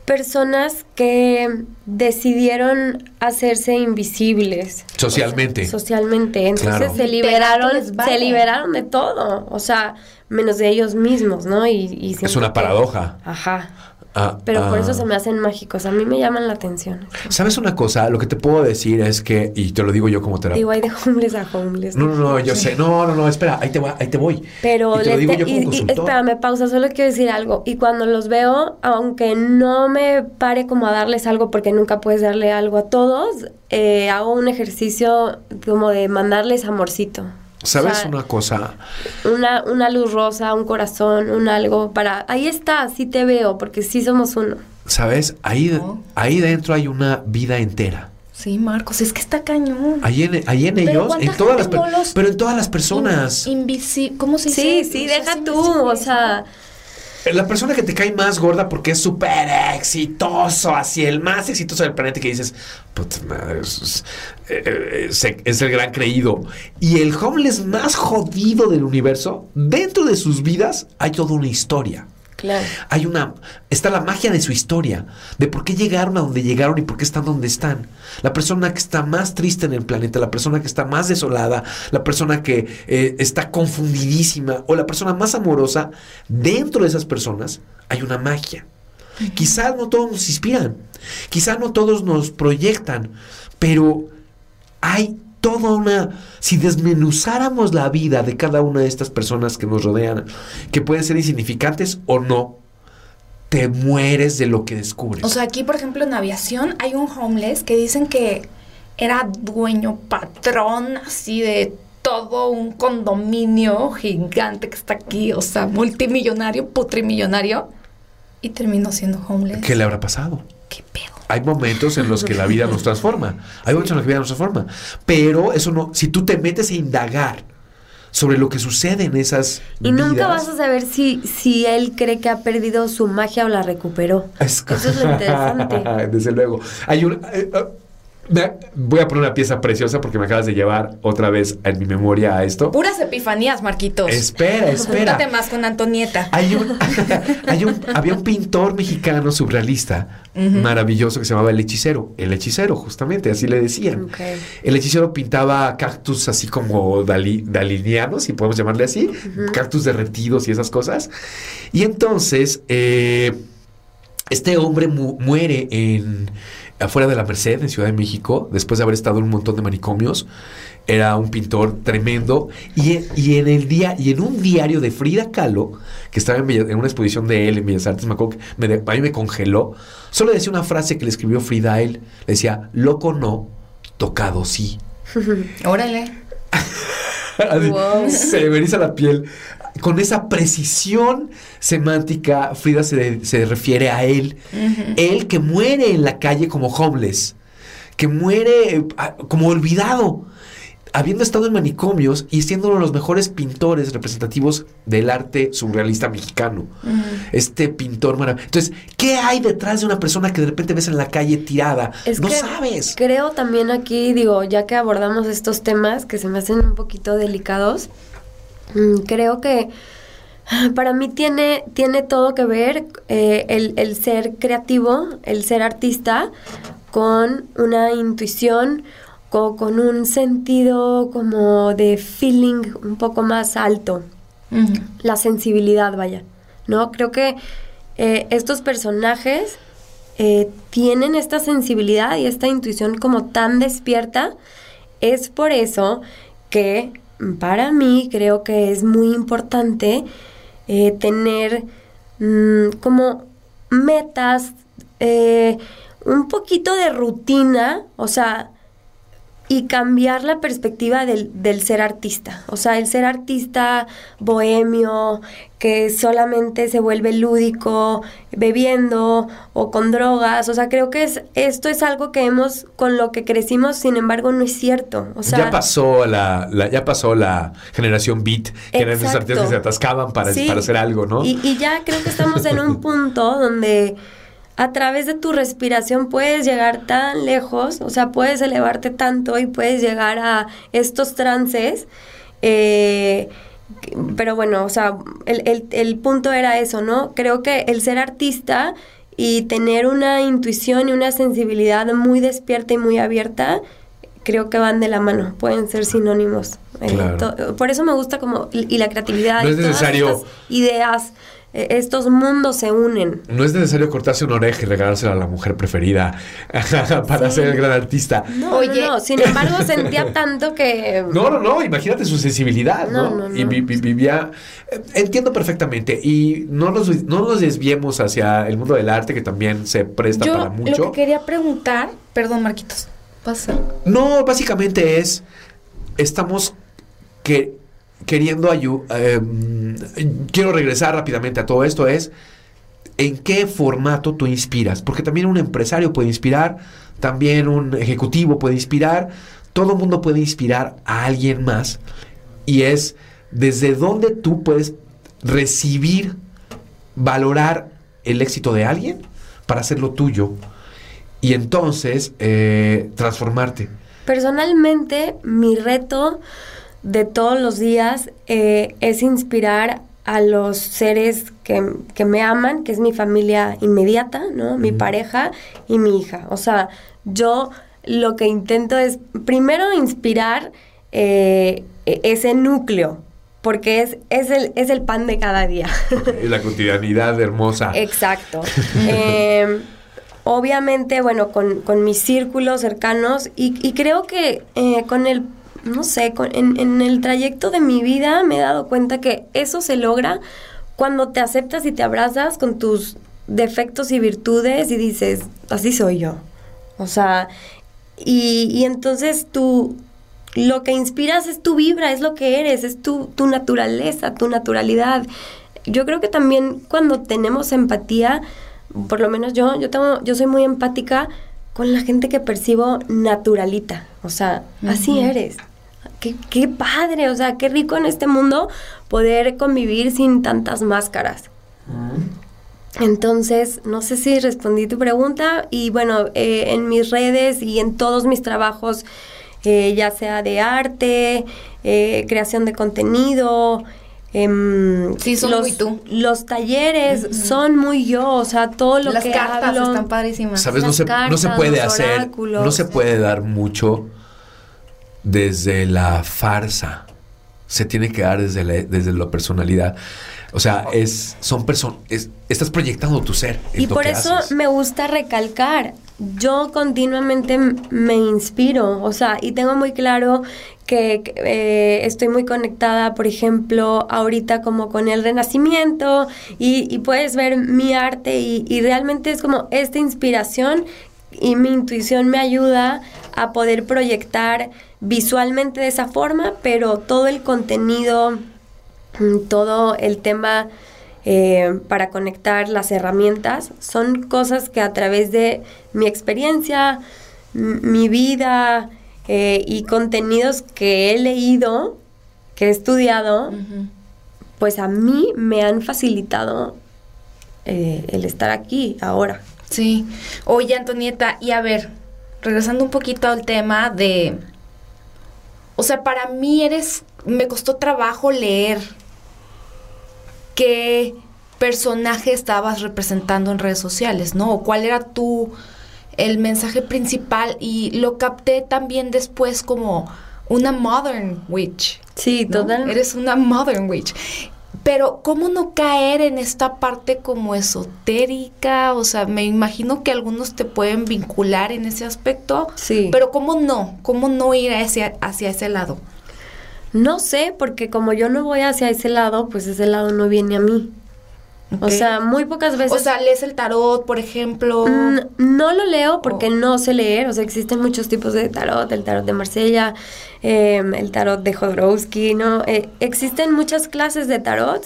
personas que decidieron hacerse invisibles. Socialmente. socialmente. Entonces Claro. se liberaron, vale. se liberaron de todo. O sea, menos de ellos mismos, ¿no? Y, y Es una que- paradoja. Ajá. Ah, Pero por ah. eso se me hacen mágicos. A mí me llaman la atención. ¿Sabes una cosa? Lo que te puedo decir es que, y te lo digo yo como terapeuta. Digo, hay de homeless a homeless. No, no, no, yo sé. No, no, no, espera, ahí te, voy, ahí te voy. Pero y te lo digo te- yo como y- y- consultor. espérame, pausa, solo quiero decir algo. Y cuando los veo, aunque no me pare como a darles algo, porque nunca puedes darle algo a todos, eh, hago un ejercicio como de mandarles amorcito. ¿Sabes O sea, una cosa? Una, una luz rosa, un corazón, un algo para... Ahí está, sí te veo, porque sí somos uno. ¿Sabes? Ahí, No. ahí dentro hay una vida entera. Sí, Marcos, es que está cañón. Ahí en, ahí en ellos, ¿cuánta en todas las no pero en todas las personas. Invisible, ¿cómo se Sí, dice? sí, Los deja tú, o sea... La persona que te cae más gorda porque es súper exitoso, así el más exitoso del planeta que dices, puta madre, eh, eh, es el gran creído. Y el homeless más jodido del universo, dentro de sus vidas hay toda una historia. Claro. Hay una. Está la magia de su historia, de por qué llegaron a donde llegaron y por qué están donde están. La persona que está más triste en el planeta, la persona que está más desolada, la persona que eh, está confundidísima o la persona más amorosa, dentro de esas personas hay una magia. Quizás no todos nos inspiran, quizás no todos nos proyectan, pero hay toda una... Si desmenuzáramos la vida de cada una de estas personas que nos rodean, que pueden ser insignificantes o no, te mueres de lo que descubres. O sea, aquí, por ejemplo, en aviación hay un homeless que dicen que era dueño, patrón, así de todo un condominio gigante que está aquí, o sea, multimillonario, putrimillonario, y terminó siendo homeless. ¿Qué le habrá pasado? ¿Qué pedo? Hay momentos en los que la vida nos transforma. Hay momentos en los que la vida nos transforma. Pero eso no, si tú te metes a indagar sobre lo que sucede en esas Y nunca vas a saber si, si él cree que ha perdido su magia o la recuperó. Es- Eso es lo interesante. (laughs) Desde luego. Hay un. Voy a poner una pieza preciosa porque me acabas de llevar otra vez en mi memoria a esto. Puras epifanías, Marquitos. Espera, (laughs) espera. Júntate más con Antonieta. Hay un, (laughs) hay un- había un pintor mexicano surrealista maravilloso que se llamaba El Hechicero. El Hechicero, justamente, así le decían. El hechicero pintaba cactus así como dali- dalinianos, si podemos llamarle así, cactus derretidos y esas cosas. Y entonces, eh, este hombre mu- muere en afuera de la Merced, en Ciudad de México, después de haber estado en un montón de manicomios. Era un pintor tremendo. Y, en- y en el día, y en un diario de Frida Kahlo, que estaba en, una exposición de él en Bellas Artes, me acuerdo que me a mí me congeló. Solo decía una frase que le escribió Frida a él. Le decía, loco no, tocado sí. (laughs) Órale. (laughs) Así, Wow. Se me eriza la piel. Con esa precisión semántica, Frida se, se refiere a él. Él que muere en la calle como homeless, que muere eh, como olvidado, habiendo estado en manicomios y siendo uno de los mejores pintores representativos del arte surrealista mexicano. Este pintor maravilloso. Entonces, ¿qué hay detrás de una persona que de repente ves en la calle tirada? Es no que sabes. Creo también aquí, digo, ya que abordamos estos temas que se me hacen un poquito delicados, creo que para mí tiene, tiene todo que ver eh, el, el ser creativo, el ser artista, con una intuición, co- con un sentido como de feeling un poco más alto la sensibilidad, vaya, ¿no? Creo que eh, estos personajes eh, tienen esta sensibilidad y esta intuición como tan despierta. Es por eso que para mí creo que es muy importante eh, tener mm, como metas, eh, un poquito de rutina, o sea, y cambiar la perspectiva del, del ser artista. O sea, el ser artista bohemio, que solamente se vuelve lúdico, bebiendo o con drogas. O sea, creo que es, esto es algo que hemos, con lo que crecimos, sin embargo, no es cierto. O sea, ya pasó la, la- ya pasó la generación beat, que eran esos artistas que se atascaban para, Sí. para hacer algo, ¿no? Y, y ya creo que estamos en un (laughs) punto donde a través de tu respiración puedes llegar tan lejos, o sea, puedes elevarte tanto y puedes llegar a estos trances. eh, pero bueno, o sea, el, el- el punto era eso, ¿no? Creo que el ser artista y tener una intuición y una sensibilidad muy despierta y muy abierta, creo que van de la mano, pueden ser sinónimos. Claro. por eso me gusta como, y y la creatividad, No y es todas necesario- estas ideas, estos mundos se unen. No es necesario cortarse una oreja y regalársela a la mujer preferida (laughs) para ser el gran artista. No, Oye. no, no, sin (laughs) embargo sentía tanto que... No, no, no, imagínate su sensibilidad, ¿no? No, no, Y no. vi- vi- vivía, eh, entiendo perfectamente, y no nos, no nos desviemos hacia el mundo del arte, que también se presta Yo para mucho. lo que quería preguntar, perdón, Marquitos, vas a hacer. No, básicamente es, estamos que, queriendo ayudar, quiero regresar rápidamente a todo esto, es en qué formato tú inspiras, porque también un empresario puede inspirar, también un ejecutivo puede inspirar, todo mundo puede inspirar a alguien más, y es desde dónde tú puedes recibir, valorar el éxito de alguien para hacerlo tuyo, y entonces eh, transformarte. Personalmente, mi reto de todos los días eh, es inspirar a los seres que, que me aman, que es mi familia inmediata, ¿no? Mi pareja y mi hija. O sea, yo lo que intento es primero inspirar eh, ese núcleo, porque es, es, el, es el pan de cada día. La cotidianidad hermosa. Exacto. (laughs) Eh, obviamente, bueno, con, con mis círculos cercanos y, y creo que eh, con el, no sé, con- en, en el trayecto de mi vida me he dado cuenta que eso se logra cuando te aceptas y te abrazas con tus defectos y virtudes y dices, así soy yo. O sea, y, y entonces tú, lo que inspiras es tu vibra, es lo que eres, es tu, tu naturaleza, tu naturalidad. Yo creo que también cuando tenemos empatía, por lo menos yo, yo tengo, yo soy muy empática con la gente que percibo naturalita. O sea, así eres. Qué, qué padre, o sea, qué rico en este mundo poder convivir sin tantas máscaras. Entonces, no sé si respondí tu pregunta y bueno, eh, en mis redes y en todos mis trabajos, eh, ya sea de arte, eh, creación de contenido, em, Sí, son los, muy tú. Los talleres son muy yo, o sea, todo lo Las que cartas hablo. están padrísimas. ¿Sabes? No se, no se puede hacer, oráculos. no se puede dar mucho desde la farsa. Se tiene que dar desde la, desde la personalidad. O sea, es, son personas, estás proyectando tu ser. Y por eso haces. me gusta recalcar, yo continuamente me inspiro, o sea, y tengo muy claro que que, eh, estoy muy conectada, por ejemplo, ahorita como con el renacimiento y, y puedes ver mi arte y, y realmente es como esta inspiración y mi intuición me ayuda a poder proyectar visualmente de esa forma, pero todo el contenido, mm, todo el tema eh, para conectar las herramientas son cosas que a través de mi experiencia, mi vida eh, y contenidos que he leído, que he estudiado, pues a mí me han facilitado eh, el estar aquí ahora. Sí. Oye, Antonieta, y a ver, regresando un poquito al tema de... O sea, para mí eres... Me costó trabajo leer qué personaje estabas representando en redes sociales, ¿no? O cuál era tu... el mensaje principal y lo capté también después como una modern witch. Sí, ¿no? totalmente. Eres una modern witch. Pero, ¿cómo no caer en esta parte como esotérica? O sea, me imagino que algunos te pueden vincular en ese aspecto. Sí. Pero, ¿cómo no? ¿Cómo no ir a ese, hacia ese lado? No sé, porque como yo no voy hacia ese lado, pues ese lado no viene a mí. O sea, muy pocas veces... O sea, lees el tarot, por ejemplo. Mm, No lo leo porque Oh. no sé leer, o sea, existen muchos tipos de tarot, el tarot de Marsella, eh, el tarot de Jodorowsky, ¿no? Eh, existen muchas clases de tarot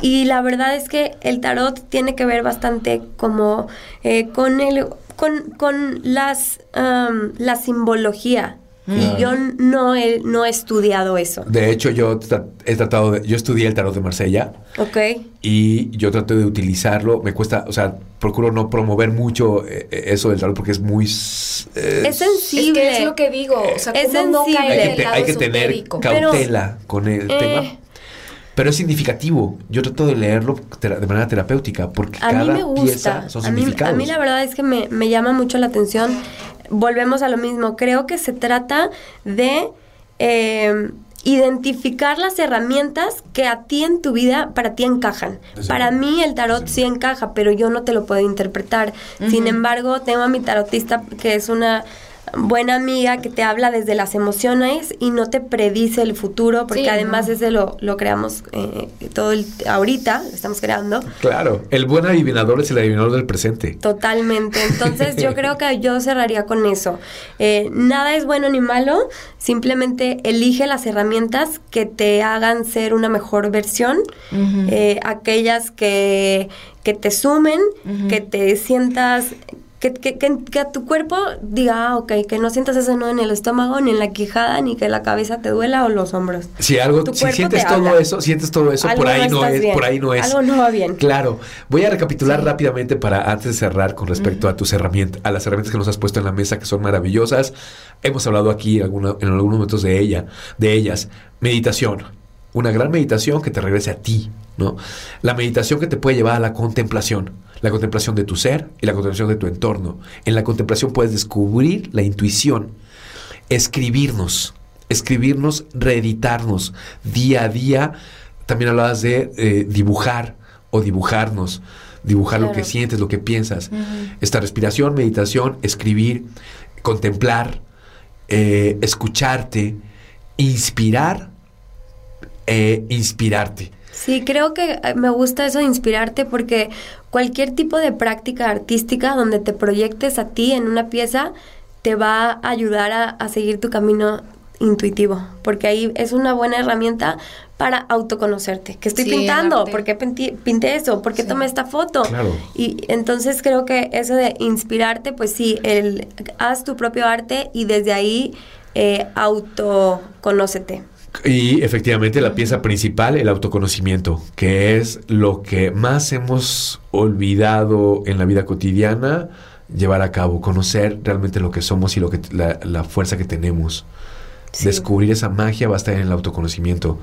y la verdad es que el tarot tiene que ver bastante como eh, con el con, con las am, la simbología Claro. y yo no he, no he estudiado eso, De hecho, yo he tratado de, yo estudié el tarot de Marsella ¿ok? y yo traté de utilizarlo. Me cuesta, o sea, procuro no promover mucho eh, eh, eso del tarot porque es muy eh, Es sensible. Es que es lo que digo. O sea, Es ¿cómo no sensible. hay que, el te- lado hay que tener esotérico? Pero- cautela con el Eh, tema. Pero es significativo. Yo trato de leerlo de manera terapéutica porque A mí cada me gusta. pieza son a, mí, a mí la verdad es que me, me llama mucho la atención. Volvemos a lo mismo. Creo que se trata de eh, identificar las herramientas que a ti en tu vida, para ti encajan. Para mí el tarot sí encaja, pero yo no te lo puedo interpretar. Sin embargo, tengo a mi tarotista que es una buena amiga que te habla desde las emociones y no te predice el futuro, porque Sí, además no. ese lo, lo creamos eh, todo el, ahorita, lo estamos creando. Claro, el buen adivinador es el adivinador del presente. Totalmente. Entonces yo (laughs) creo que yo cerraría con eso. Eh, nada es bueno ni malo, simplemente elige las herramientas que te hagan ser una mejor versión, eh, aquellas que, que te sumen, que te sientas... Que, que, que, que a tu cuerpo diga, ah, ok, que no sientas ese nudo en el estómago, ni en la quijada, ni que la cabeza te duela o los hombros. Si algo, Tu si sientes te todo habla. eso, sientes todo eso, Algo por ahí no, es, bien. por ahí no es. Algo no va bien. Claro. Voy a recapitular Sí. rápidamente para antes de cerrar con respecto a tus herramientas, a las herramientas que nos has puesto en la mesa que son maravillosas. Hemos hablado aquí alguna- en algunos momentos de ella, de ellas. Meditación. Una gran meditación que te regrese a ti, ¿no? La meditación que te puede llevar a la contemplación, la contemplación de tu ser y la contemplación de tu entorno. En la contemplación puedes descubrir la intuición, escribirnos, escribirnos, reeditarnos día a día. También hablabas de eh, dibujar o dibujarnos, dibujar lo que sientes, lo que piensas. Esta respiración, meditación, escribir, contemplar, eh, escucharte, inspirar, e inspirarte. Sí, creo que eh, me gusta eso de inspirarte porque cualquier tipo de práctica artística donde te proyectes a ti en una pieza te va a ayudar a, a seguir tu camino intuitivo, porque ahí es una buena herramienta para autoconocerte. Que estoy Sí, pintando? ¿Por qué pinté eso? ¿Por qué Sí. tomé esta foto? Claro. Y entonces creo que eso de inspirarte, pues sí, el haz tu propio arte y desde ahí eh, autoconócete. Y efectivamente la pieza principal, el autoconocimiento, que es lo que más hemos olvidado en la vida cotidiana, llevar a cabo, conocer realmente lo que somos y lo que la, la fuerza que tenemos. Sí. Descubrir esa magia va a estar en el autoconocimiento.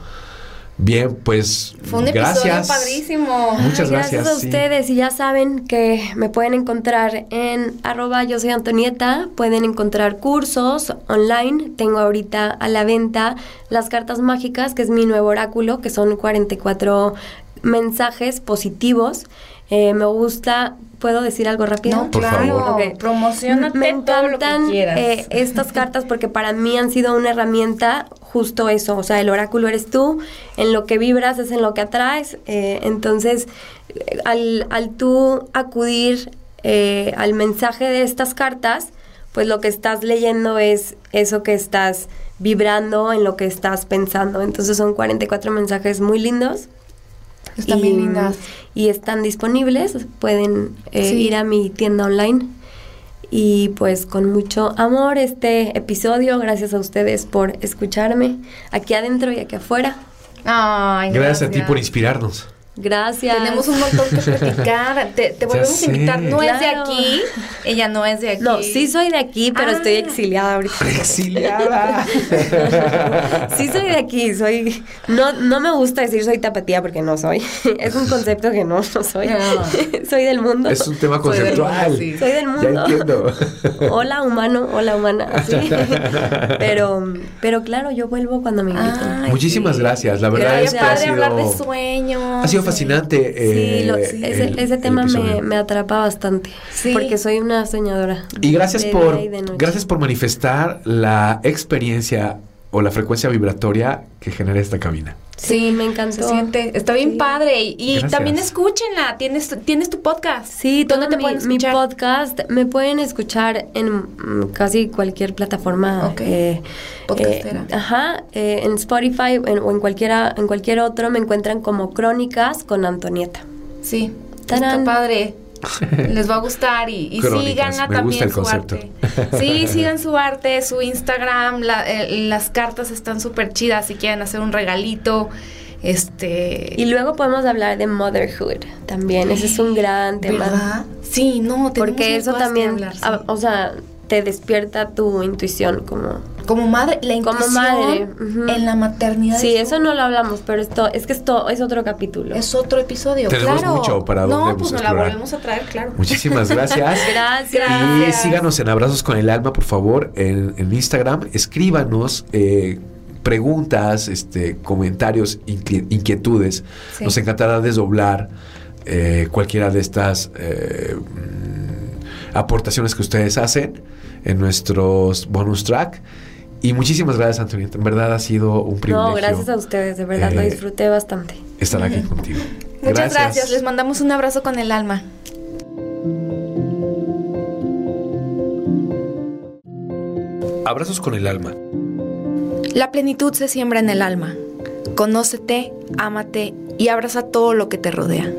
Bien, pues Fue un gracias. episodio padrísimo. Muchas Ay, gracias. gracias, a sí. ustedes y ya saben que me pueden encontrar en arroba yo soy Antonieta, pueden encontrar cursos online, tengo ahorita a la venta las cartas mágicas, que es mi nuevo oráculo, que son 44 mensajes positivos. Eh, me gusta, ¿puedo decir algo rápido? No, Por claro. favor. Ok. Promocionate Me todo lo que encantan quieras. eh, estas cartas porque para mí han sido una herramienta justo eso, o sea, el oráculo eres tú, en lo que vibras es en lo que atraes, eh, entonces al, al tú acudir eh, al mensaje de estas cartas, pues lo que estás leyendo es eso que estás vibrando, en lo que estás pensando, entonces son 44 mensajes muy lindos. Están y, bien lindas. Y están disponibles, pueden eh, Sí. ir a mi tienda online. Y pues con mucho amor este episodio, gracias a ustedes por escucharme aquí adentro y aquí afuera. Ay, Gracias a ti por inspirarnos. Gracias. Tenemos un montón que (laughs) platicar. Te, te volvemos a invitar. No es de aquí. Ella no es de aquí. No, sí soy de aquí, pero Ah. estoy exiliada ahorita. (laughs) Exiliada. (laughs) Sí soy de aquí, soy... No, no me gusta decir soy tapatía porque no soy. Es un concepto que no, no soy. No. soy del mundo. es un tema Soy del conceptual. mundo, sí. Soy del Ya mundo. entiendo. Hola humano, hola humana. sí. Pero, pero claro, yo vuelvo cuando me inviten. Ay, Muchísimas sí. gracias. La verdad Gracias. es que ha sido, hablar de sueños. ha sido fascinante. Sí, lo- eh, ese, el- ese tema me, atrapa bastante. Sí. Porque soy una soñadora. Y gracias de por y gracias por manifestar la experiencia o la frecuencia vibratoria que genera esta cabina. Sí, me encantó. Se siente, está bien Sí. padre. Y, también escúchenla. Tienes, tienes tu podcast. Sí, ¿Dónde te pueden mi, mi escuchar? podcast me pueden escuchar en mm, casi cualquier plataforma. Ok. eh, Podcastera. eh, ajá, eh, en Spotify en- o en cualquiera, en cualquier otro me encuentran como Crónicas con Antonieta. Sí. Tarán. Está padre. (laughs) Les va a gustar y, y síganla me gusta también el su concepto. arte. Sí, (laughs) sigan su arte, su Instagram, la- eh, las cartas están súper chidas si quieren hacer un regalito. Este Y luego podemos hablar de motherhood también. Ese es un gran tema. ¿verdad? Sí, no, Porque eso también, hablar, sí. a- o sea, te despierta tu intuición como Como madre, la Como intuición madre, en la maternidad. Sí, es eso no lo hablamos, pero esto es que esto es otro capítulo. Es otro episodio, Tenemos claro. mucho para No, pues nos la volvemos a traer, claro. Muchísimas gracias. (laughs) Gracias. Y síganos en Abrazos con el Alma, por favor, en, en Instagram. Escríbanos eh, preguntas, este, comentarios, inqui- inquietudes. Sí. Nos encantará desdoblar eh, cualquiera de estas eh, mm, aportaciones que ustedes hacen en nuestros bonus track. Y muchísimas gracias, Antonieta. En verdad ha sido un privilegio No, gracias a ustedes, de verdad lo Eh, disfruté bastante. estar aquí contigo. Muchas gracias. Les mandamos un abrazo con el alma. Abrazos con el alma. La plenitud se siembra en el alma. Conócete, ámate y abraza todo lo que te rodea.